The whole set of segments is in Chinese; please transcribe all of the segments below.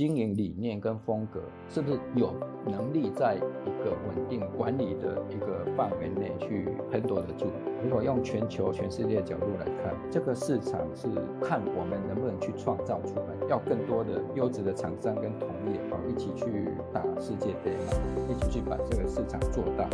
经营理念跟风格，是不是有能力在一个稳定管理的一个范围内去横躲得住？如果用全球、全世界角度来看，这个市场是看我们能不能去创造出来，要更多的优质的厂商跟同业啊，一起去打世界杯嘛，一起去把这个市场做大。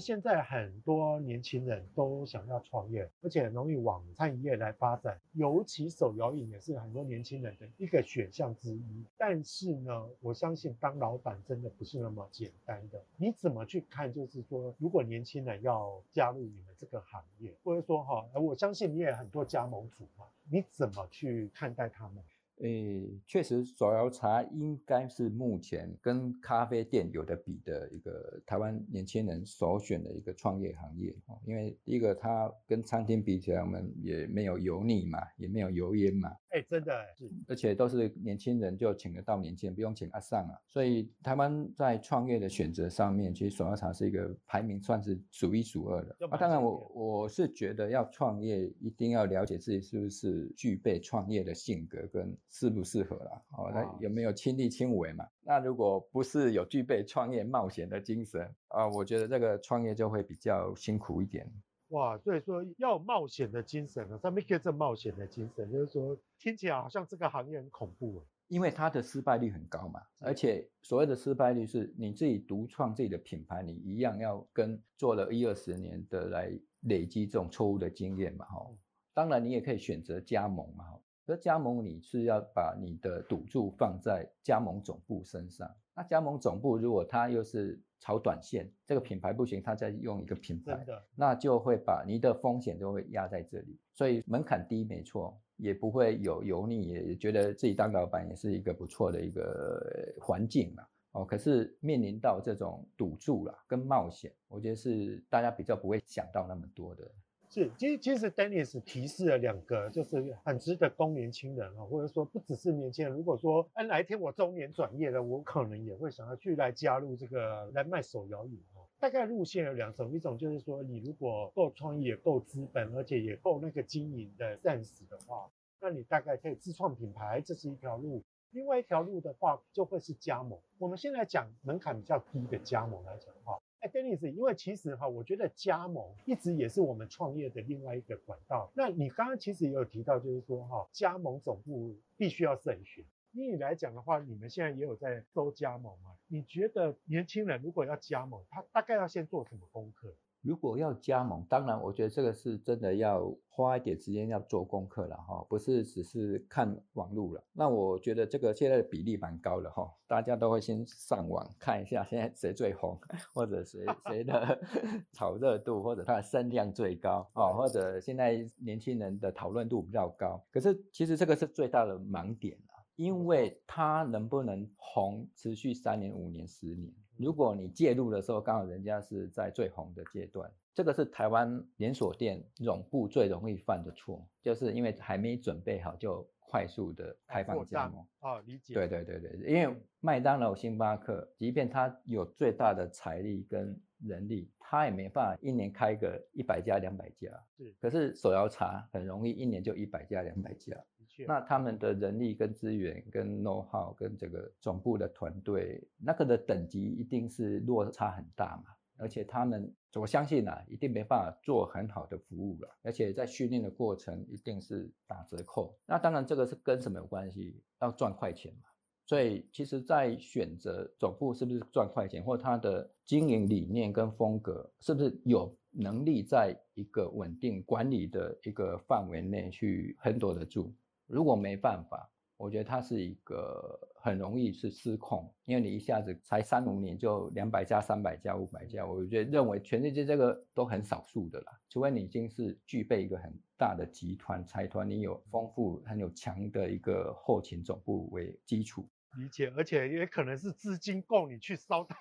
现在很多年轻人都想要创业，而且容易往餐饮业来发展，尤其手摇饮也是很多年轻人的一个选项之一。但是呢，我相信当老板真的不是那么简单的。你怎么去看？就是说，如果年轻人要加入你们这个行业，或者说哈，我相信你也很多加盟主嘛，你怎么去看待他们？诶，确实，手摇茶应该是目前跟咖啡店有的比的一个台湾年轻人首选的一个创业行业。因为第一个，它跟餐厅比起来，我们也没有油腻嘛，也没有油烟嘛。哎，真的是，而且都是年轻人就请得到年轻人，不用请阿桑啊。所以台湾在创业的选择上面，其实手摇茶是一个排名算是数一数二的。啊，当然我我是觉得要创业，一定要了解自己是不是具备创业的性格跟。适不适合啦？哦，那有没有亲力亲为嘛？那如果不是有具备创业冒险的精神啊，我觉得这个创业就会比较辛苦一点。哇，所以说要有冒险的精神呢？什么叫这冒险的精神？就是说听起来好像这个行业很恐怖，因为它的失败率很高嘛。而且所谓的失败率是你自己独创自己的品牌，你一样要跟做了一二十年的来累积这种错误的经验嘛。哈，当然你也可以选择加盟嘛。这加盟你是要把你的赌注放在加盟总部身上，那加盟总部如果他又是炒短线，这个品牌不行，他再用一个品牌，那就会把你的风险都会压在这里，所以门槛低没错，也不会有油腻，也觉得自己当老板也是一个不错的一个环境嘛。哦，可是面临到这种赌注啦跟冒险，我觉得是大家比较不会想到那么多的。是，其实其实 Dennis 提示了两个，就是很值得供年轻人啊，或者说不只是年轻人。如果说，哎，哪一天我中年转业了，我可能也会想要去来加入这个来卖手摇饮哈。大概路线有两种，一种就是说，你如果够创意、也够资本，而且也够那个经营的认识的话，那你大概可以自创品牌，这是一条路。另外一条路的话，就会是加盟。我们现在讲门槛比较低的加盟来讲的话。哎，Dennis，因为其实哈，我觉得加盟一直也是我们创业的另外一个管道。那你刚刚其实也有提到，就是说哈，加盟总部必须要慎选。以你来讲的话，你们现在也有在收加盟嘛？你觉得年轻人如果要加盟，他大概要先做什么功课？如果要加盟，当然，我觉得这个是真的要花一点时间要做功课了哈，不是只是看网络了。那我觉得这个现在的比例蛮高的哈，大家都会先上网看一下现在谁最红，或者谁 谁的 炒热度，或者它的声量最高哦，或者现在年轻人的讨论度比较高。可是其实这个是最大的盲点了。因为它能不能红，持续三年、五年、十年？如果你介入的时候，刚好人家是在最红的阶段，这个是台湾连锁店总部最容易犯的错，就是因为还没准备好就快速的开放加盟。啊，理解。对对对对，因为麦当劳、星巴克，即便它有最大的财力跟人力，它也没办法一年开个一百家、两百家。是，可是手摇茶很容易一年就一百家、两百家。那他们的人力跟资源、跟 know how、跟这个总部的团队，那个的等级一定是落差很大嘛。而且他们，我相信啊，一定没办法做很好的服务了。而且在训练的过程，一定是打折扣。那当然，这个是跟什么有关系？要赚快钱嘛。所以，其实，在选择总部是不是赚快钱，或他的经营理念跟风格是不是有能力在一个稳定管理的一个范围内去横躲得住？如果没办法，我觉得它是一个很容易是失控，因为你一下子才三五年就两百家、三百家、五百家，我觉得认为全世界这个都很少数的啦，除非你已经是具备一个很大的集团财团，你有丰富很有强的一个后勤总部为基础。理解，而且也可能是资金够你去烧到。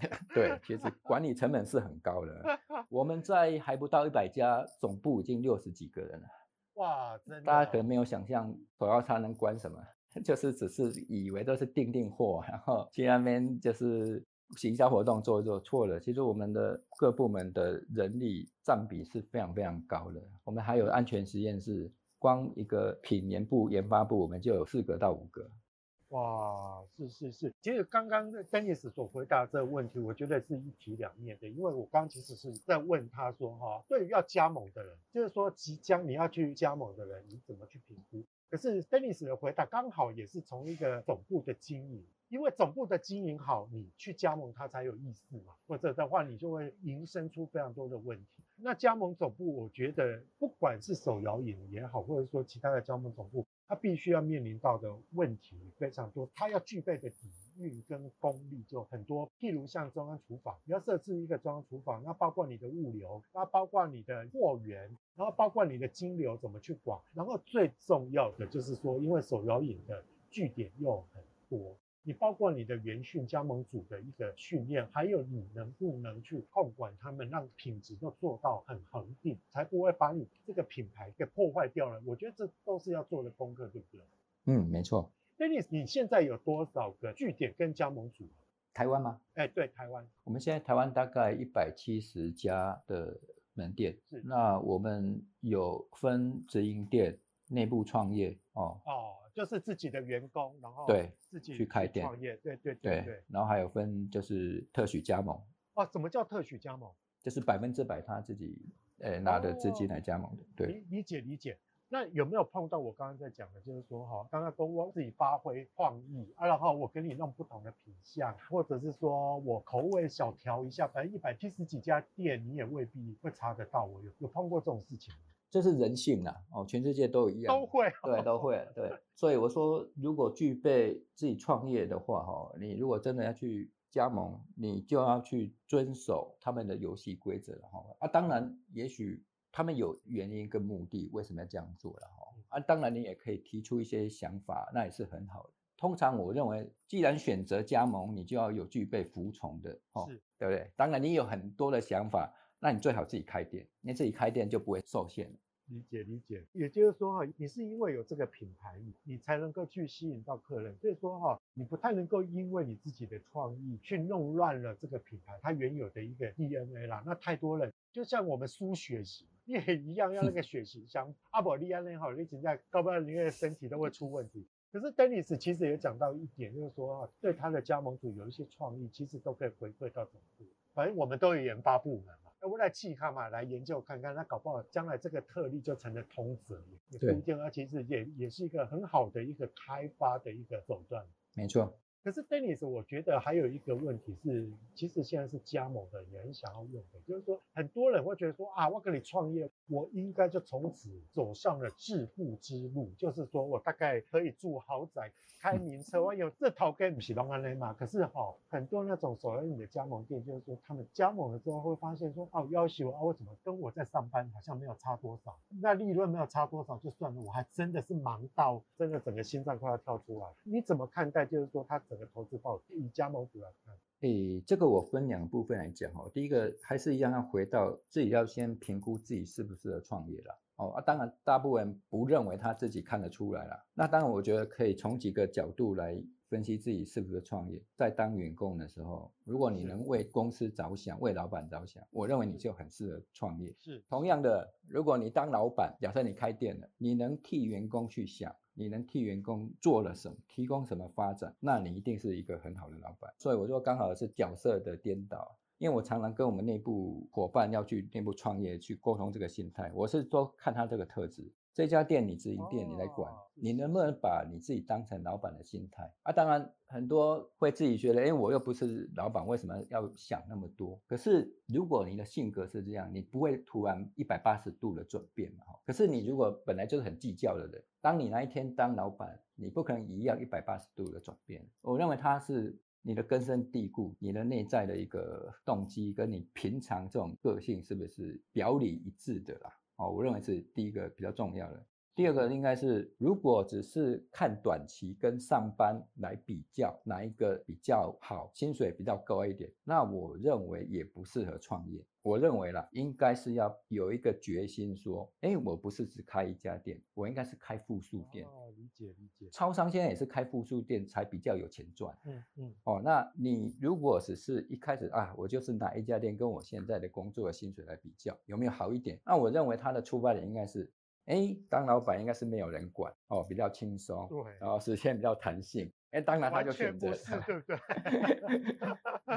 对，其实管理成本是很高的。我们在还不到一百家，总部已经六十几个人了。哇，真的！大家可能没有想象，手摇茶能管什么，就是只是以为都是订订货，然后去那边就是行销活动做一做，错了。其实我们的各部门的人力占比是非常非常高的。我们还有安全实验室。光一个品研部、研发部，我们就有四个到五个。哇，是是是，其实刚刚 Dennis 所回答这个问题，我觉得是一体两面的，因为我刚刚其实是在问他说，哈，对于要加盟的人，就是说即将你要去加盟的人，你怎么去评估？可是 Dennis 的回答刚好也是从一个总部的经营，因为总部的经营好，你去加盟它才有意思嘛，或者的话，你就会引申出非常多的问题。那加盟总部，我觉得不管是手摇饮也好，或者说其他的加盟总部。他必须要面临到的问题非常多，他要具备的底蕴跟功力就很多。譬如像中央厨房，你要设置一个中央厨房，那包括你的物流，那包括你的货源，然后包括你的金流怎么去管，然后最重要的就是说，因为手摇饮的据点又很多。你包括你的原训加盟组的一个训练，还有你能不能去控管他们，让品质都做到很恒定，才不会把你这个品牌给破坏掉了。我觉得这都是要做的功课，对不对？嗯，没错。Dennis，你现在有多少个据点跟加盟组？台湾吗？哎，对，台湾。我们现在台湾大概一百七十家的门店，是。那我们有分直营店、内部创业哦。哦。就是自己的员工，然后对自己去开店创业，对对对对，对。然后还有分就是特许加盟。哦，什么叫特许加盟？就是百分之百他自己呃拿的资金来加盟的。对，理理解理解。那有没有碰到我刚刚在讲的，就是说哈，刚刚公我自己发挥创意啊，然后我给你弄不同的品相，或者是说我口味小调一下，反正一百七十几家店你也未必会查得到。我有有碰过这种事情吗？这是人性呐，哦，全世界都一样，都会，对，都会，对，所以我说，如果具备自己创业的话，哈，你如果真的要去加盟，你就要去遵守他们的游戏规则了，哈，啊，当然，也许他们有原因跟目的，为什么要这样做了，哈，啊，当然你也可以提出一些想法，那也是很好的。通常我认为，既然选择加盟，你就要有具备服从的，哦，对不对？当然你有很多的想法。那你最好自己开店，你自己开店就不会受限。理解理解，也就是说哈，你是因为有这个品牌，你才能够去吸引到客人。所以说哈，你不太能够因为你自己的创意去弄乱了这个品牌它原有的一个 DNA 啦。那太多人，就像我们输血型，你也一样要那个血型像阿伯利安那好，你现在搞不好你的身体都会出问题。可是 Dennis 其实也讲到一点，就是说哈，对他的加盟组有一些创意，其实都可以回馈到总部。反正我们都有研发部门嘛。我来气看嘛，来研究看看，那搞不好将来这个特例就成了通则，也不一定，而其实也也是一个很好的一个开发的一个手段。没错。可是 Dennis，我觉得还有一个问题是，其实现在是加盟的也很想要用的，就是说很多人会觉得说啊，我跟你创业，我应该就从此走上了致富之路，就是说我大概可以住豪宅、开名车，我有这套跟不是拢安尼嘛。可是哈、哦，很多那种手摇饮的加盟店，就是说他们加盟了之后会发现说，哦，要求啊，我怎么跟我在上班好像没有差多少，那利润没有差多少就算了，我还真的是忙到真的整个心脏快要跳出来。你怎么看待？就是说他。整个投资报以加盟主来看，诶，这个我分两部分来讲哦。第一个还是一样，要回到自己要先评估自己适不适合创业了哦。啊，当然大部分人不认为他自己看得出来了。那当然，我觉得可以从几个角度来分析自己适不适合创业。在当员工的时候，如果你能为公司着想，为老板着想，我认为你就很适合创业。是同样的，如果你当老板，假设你开店了，你能替员工去想。你能替员工做了什么，提供什么发展，那你一定是一个很好的老板。所以我说刚好是角色的颠倒，因为我常常跟我们内部伙伴要去内部创业去沟通这个心态，我是说看他这个特质。这家店你直营店你来管，你能不能把你自己当成老板的心态啊？当然很多会自己觉得，哎，我又不是老板，为什么要想那么多？可是如果你的性格是这样，你不会突然一百八十度的转变嘛。可是你如果本来就是很计较的人，当你那一天当老板，你不可能一样一百八十度的转变。我认为他是你的根深蒂固，你的内在的一个动机跟你平常这种个性是不是表里一致的啦？哦，我认为是第一个比较重要的。第二个应该是，如果只是看短期跟上班来比较，哪一个比较好，薪水比较高一点，那我认为也不适合创业。我认为啦，应该是要有一个决心，说，哎，我不是只开一家店，我应该是开复数店。哦，理解理解。超商现在也是开复数店才比较有钱赚。嗯嗯。哦，那你如果只是一开始啊，我就是拿一家店跟我现在的工作的薪水来比较，有没有好一点？那我认为他的出发点应该是。哎，当老板应该是没有人管哦，比较轻松，对，然后时间比较弹性。哎，当然他就选择，对不对？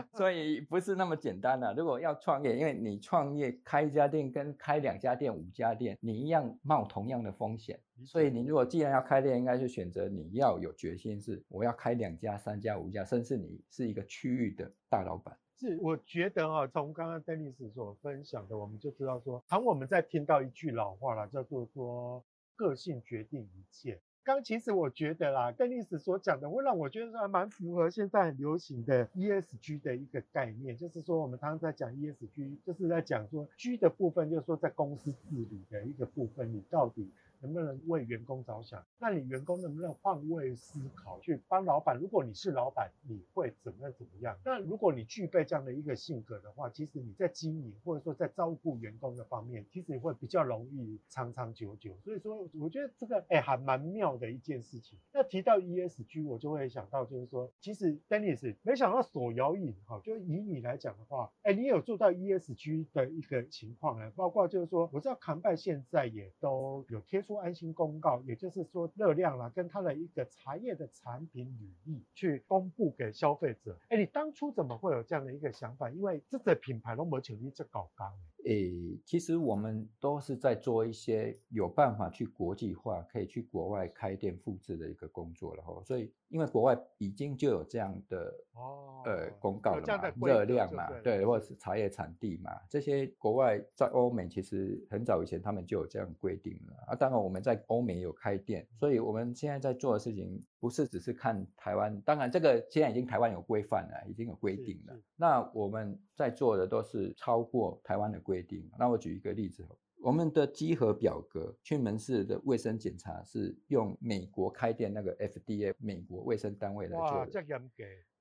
所以不是那么简单的。如果要创业，因为你创业开一家店跟开两家店、五家店，你一样冒同样的风险。所以你如果既然要开店，应该是选择你要有决心，是我要开两家、三家、五家，甚至你是一个区域的大老板。是，我觉得啊，从刚刚 Dennis 所分享的，我们就知道说，常我们在听到一句老话了，叫做说个性决定一切。刚其实我觉得啦，邓律师所讲的会让我觉得还蛮符合现在很流行的 ESG 的一个概念，就是说我们常常在讲 ESG，就是在讲说 G 的部分，就是说在公司治理的一个部分，你到底。能不能为员工着想？那你员工能不能换位思考，去帮老板？如果你是老板，你会怎么怎么样？那如果你具备这样的一个性格的话，其实你在经营或者说在照顾员工的方面，其实会比较容易长长久久。所以说，我觉得这个哎还蛮妙的一件事情。那提到 ESG，我就会想到就是说，其实 Dennis 没想到手摇饮哈，就以你来讲的话，哎，你有做到 ESG 的一个情况呢？包括就是说，我知道康拜现在也都有贴出。安心公告，也就是说热量啦，跟它的一个茶叶的产品履历去公布给消费者。哎，你当初怎么会有这样的一个想法？因为这个品牌都没请你这搞刚。诶，其实我们都是在做一些有办法去国际化，可以去国外开店复制的一个工作了哈。所以，因为国外已经就有这样的哦，呃，公告了嘛，热量嘛，对，或者是茶叶产地嘛，这些国外在欧美其实很早以前他们就有这样规定了啊。当然我们在欧美有开店，所以我们现在在做的事情不是只是看台湾，当然这个现在已经台湾有规范了，已经有规定了。那我们在做的都是超过台湾的规。规定。那我举一个例子，我们的集合表格去门市的卫生检查是用美国开店那个 FDA 美国卫生单位来做的。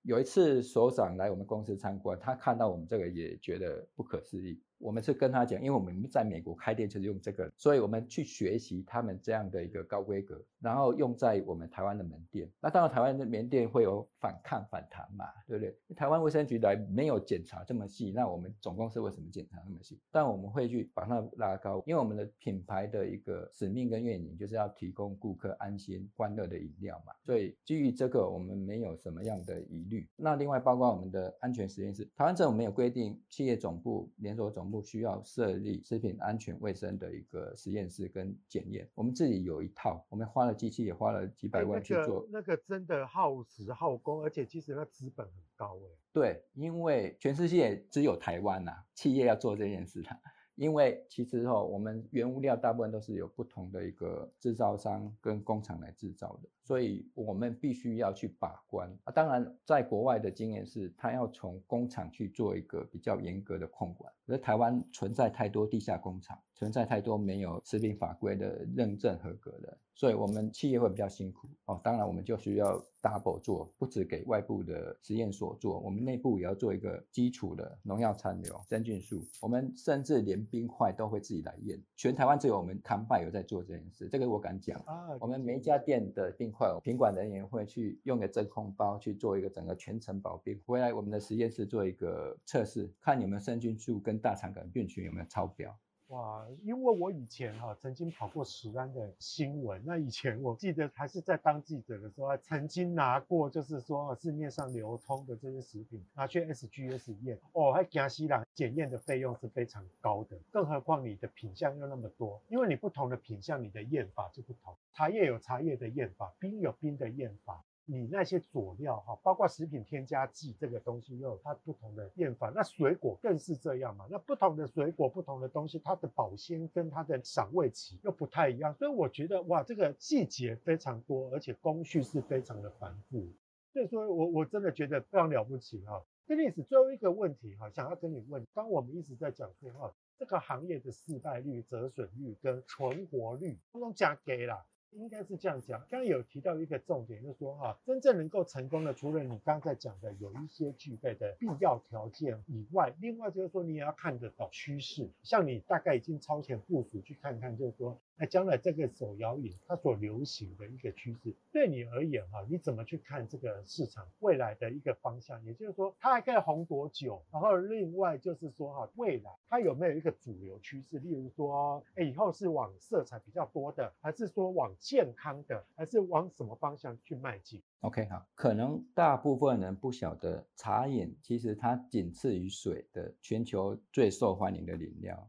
有一次所长来我们公司参观，他看到我们这个也觉得不可思议。我们是跟他讲，因为我们在美国开店就是用这个，所以我们去学习他们这样的一个高规格，然后用在我们台湾的门店。那当然台湾的门店会有反抗反弹嘛，对不对？台湾卫生局来没有检查这么细，那我们总公司为什么检查那么细？但我们会去把它拉高，因为我们的品牌的一个使命跟愿景就是要提供顾客安心欢乐的饮料嘛，所以基于这个我们没有什么样的疑虑。那另外包括我们的安全实验室，台湾政府没有规定企业总部、连锁总部。不需要设立食品安全卫生的一个实验室跟检验，我们自己有一套，我们花了机器也花了几百万去做，那个、那个真的耗时耗工，而且其实那资本很高哎。对，因为全世界只有台湾呐、啊，企业要做这件事的。因为其实哈，我们原物料大部分都是有不同的一个制造商跟工厂来制造的，所以我们必须要去把关啊。当然，在国外的经验是，他要从工厂去做一个比较严格的控管，而台湾存在太多地下工厂，存在太多没有食品法规的认证合格的，所以我们企业会比较辛苦哦。当然，我们就需要 double 做，不只给外部的实验所做，我们内部也要做一个基础的农药残留、真菌数，我们甚至连冰块都会自己来验，全台湾只有我们康拜有在做这件事，这个我敢讲。啊，我们每一家店的冰块，品管人员会去用个真空包去做一个整个全程保冰，回来我们的实验室做一个测试，看有没有真菌素跟大肠杆菌群有没有超标。哇，因为我以前哈、曾经跑过食安的新闻，那以前我记得还是在当记者的时候，还曾经拿过就是说市面上流通的这些食品拿去 SGS 验，哦，还惊死人，检验的费用是非常高的，更何况你的品相又那么多，因为你不同的品相，你的验法就不同，茶叶有茶叶的验法，冰有冰的验法。你那些佐料哈，包括食品添加剂这个东西，又有它不同的验法。那水果更是这样嘛？那不同的水果，不同的东西，它的保鲜跟它的赏味期又不太一样。所以我觉得哇，这个细节非常多，而且工序是非常的繁复。所以说我我真的觉得非常了不起哈。这历史最后一个问题哈，想要跟你问，刚我们一直在讲说哈，这个行业的失败率、折损率跟存活率，通通加给了。应该是这样讲，刚刚有提到一个重点，就是说哈，真正能够成功的，除了你刚才讲的有一些具备的必要条件以外，另外就是说你也要看得到趋势，像你大概已经超前部署去看看，就是说。那将来这个手摇饮它所流行的一个趋势，对你而言哈，你怎么去看这个市场未来的一个方向？也就是说，它还可以红多久？然后另外就是说哈，未来它有没有一个主流趋势？例如说，哎，以后是往色彩比较多的，还是说往健康的，还是往什么方向去迈进？OK，好，可能大部分人不晓得，茶饮其实它仅次于水的全球最受欢迎的饮料。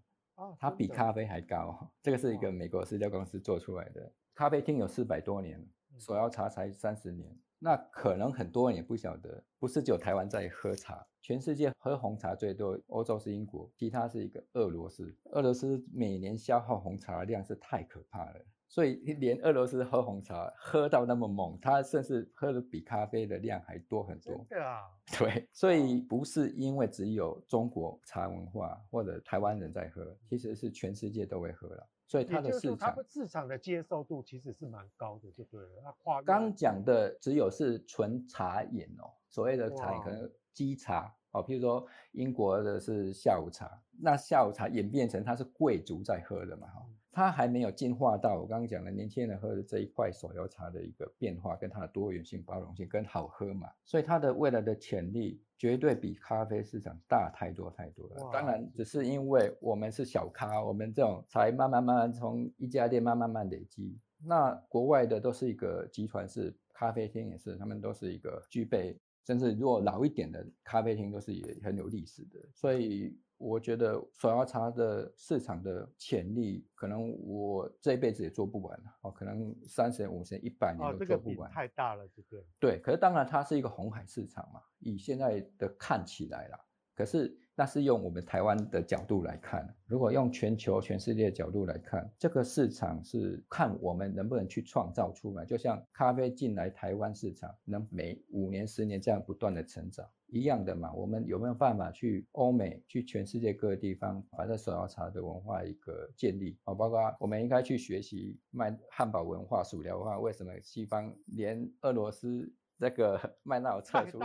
它比咖啡还高，这个是一个美国饲料公司做出来的。咖啡厅有四百多年，手摇茶才三十年。那可能很多人也不晓得，不是只有台湾在喝茶，全世界喝红茶最多，欧洲是英国，其他是一个俄罗斯。俄罗斯每年消耗红茶的量是太可怕了。所以连俄罗斯喝红茶喝到那么猛，他甚至喝的比咖啡的量还多很多。对啊，对，所以不是因为只有中国茶文化或者台湾人在喝，其实是全世界都会喝了。所以它的市场，它市场的接受度其实是蛮高的，就对了。它跨刚讲的只有是纯茶饮哦，所谓的茶饮可能基茶哦，譬如说英国的是下午茶，那下午茶演变成它是贵族在喝的嘛哈。它还没有进化到我刚刚讲的年轻人喝的这一块手摇茶的一个变化，跟它的多元性、包容性跟好喝嘛，所以它的未来的潜力绝对比咖啡市场大太多太多了。当然，只是因为我们是小咖，我们这种才慢慢慢慢从一家店慢慢慢慢累积。那国外的都是一个集团式咖啡厅，也是他们都是一个具备，甚至如果老一点的咖啡厅都是也很有历史的，所以。我觉得手摇茶的市场的潜力，可能我这辈子也做不完哦，可能三十年、五十年、一百年都做不完，哦这个、太大了，这个。对，可是当然它是一个红海市场嘛，以现在的看起来啦，可是。那是用我们台湾的角度来看，如果用全球、全世界的角度来看，这个市场是看我们能不能去创造出来。就像咖啡进来台湾市场，能每五年、十年这样不断的成长一样的嘛？我们有没有办法去欧美、去全世界各个地方，把这手摇茶的文化一个建立？啊，包括我们应该去学习卖汉堡文化、薯条文化，为什么西方连俄罗斯？这个 麦当劳撤出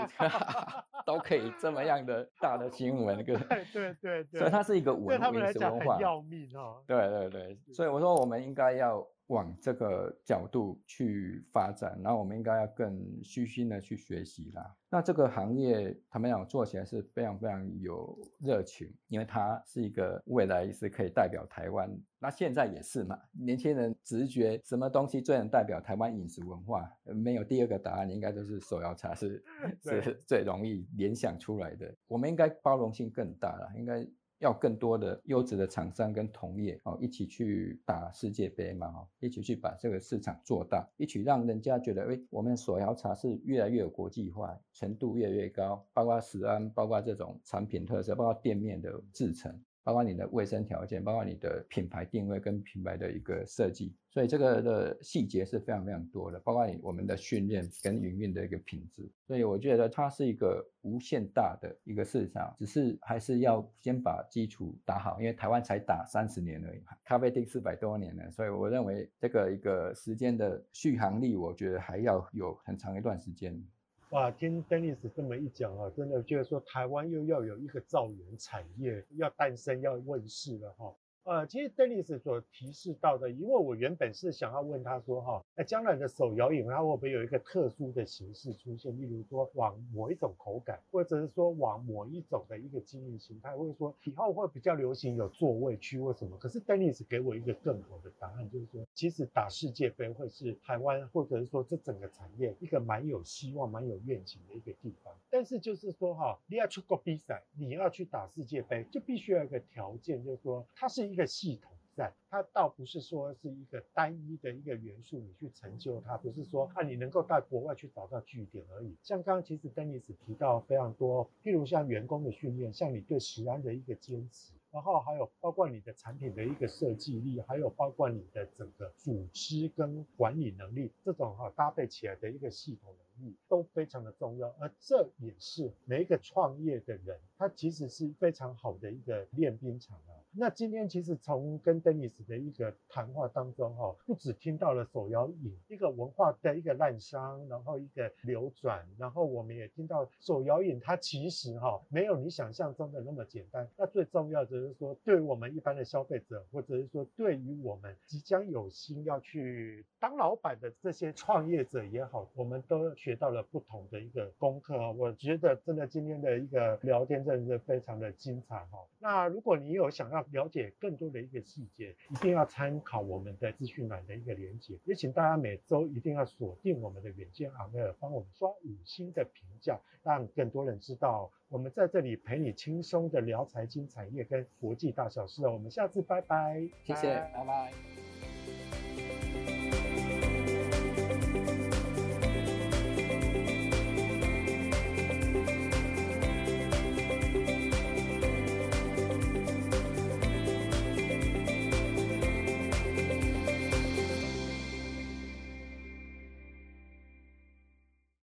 都可以这么样的 大的新闻，对对对对，所以它是一个文化，文化要命哦。对对对，所以我说我们应该要。往这个角度去发展，然后我们应该要更虚心的去学习啦。那这个行业，他们讲做起来是非常非常有热情，因为它是一个未来是可以代表台湾。那现在也是嘛，年轻人直觉什么东西最能代表台湾饮食文化？没有第二个答案，应该都是手摇茶是 是最容易联想出来的。我们应该包容性更大了，应该。要更多的优质的厂商跟同业哦，一起去打世界杯嘛哈，一起去把这个市场做大，一起让人家觉得，哎，我们手摇茶是越来越有国际化，程度越来越高，包括食安，包括这种产品特色，包括店面的制成。包括你的卫生条件，包括你的品牌定位跟品牌的一个设计，所以这个的细节是非常非常多的。包括你我们的训练跟营运的一个品质，所以我觉得它是一个无限大的一个市场，只是还是要先把基础打好，因为台湾才打三十年而已，咖啡厅四百多年了，所以我认为这个一个时间的续航力，我觉得还要有很长一段时间。哇，听 Dennis 这么一讲啊，真的觉得说台湾又要有一个造园产业要诞生要问世了哈。呃，其实 Dennis 所提示到的，因为我原本是想要问他说，哈，那将来的手摇饮它会不会有一个特殊的形式出现？例如说往某一种口感，或者是说往某一种的一个经营形态，或者说以后会比较流行有座位区或什么？可是 Dennis 给我一个更好的答案，就是说，其实打世界杯会是台湾或者是说这整个产业一个蛮有希望、蛮有愿景的一个地方。但是就是说，哈，你要出国比赛，你要去打世界杯，就必须要一个条件，就是说它是一一个系统在，它倒不是说是一个单一的一个元素，你去成就它，不是说啊你能够到国外去找到据点而已。像刚刚其实 Dennis 提到非常多，譬如像员工的训练，像你对食安的一个坚持，然后还有包括你的产品的一个设计力，还有包括你的整个组织跟管理能力，这种哈搭配起来的一个系统能力都非常的重要。而这也是每一个创业的人，他其实是非常好的一个练兵场啊。那今天其实从跟 Dennis 的一个谈话当中哈，不止听到了手摇饮一个文化的一个滥觴，然后一个流转，然后我们也听到手摇饮它其实哈没有你想象中的那么简单。那最重要就是说，对于我们一般的消费者，或者是说对于我们即将有心要去当老板的这些创业者也好，我们都学到了不同的一个功课。我觉得真的今天的一个聊天真的是非常的精彩哈。那如果你有想要了解更多的一个细节，一定要参考我们的资讯栏的一个连接。也请大家每周一定要锁定我们的远见 on air，帮我们刷五星的评价，让更多人知道我们在这里陪你轻松的聊财经产业跟国际大小事。我们下次拜拜，谢谢，拜拜。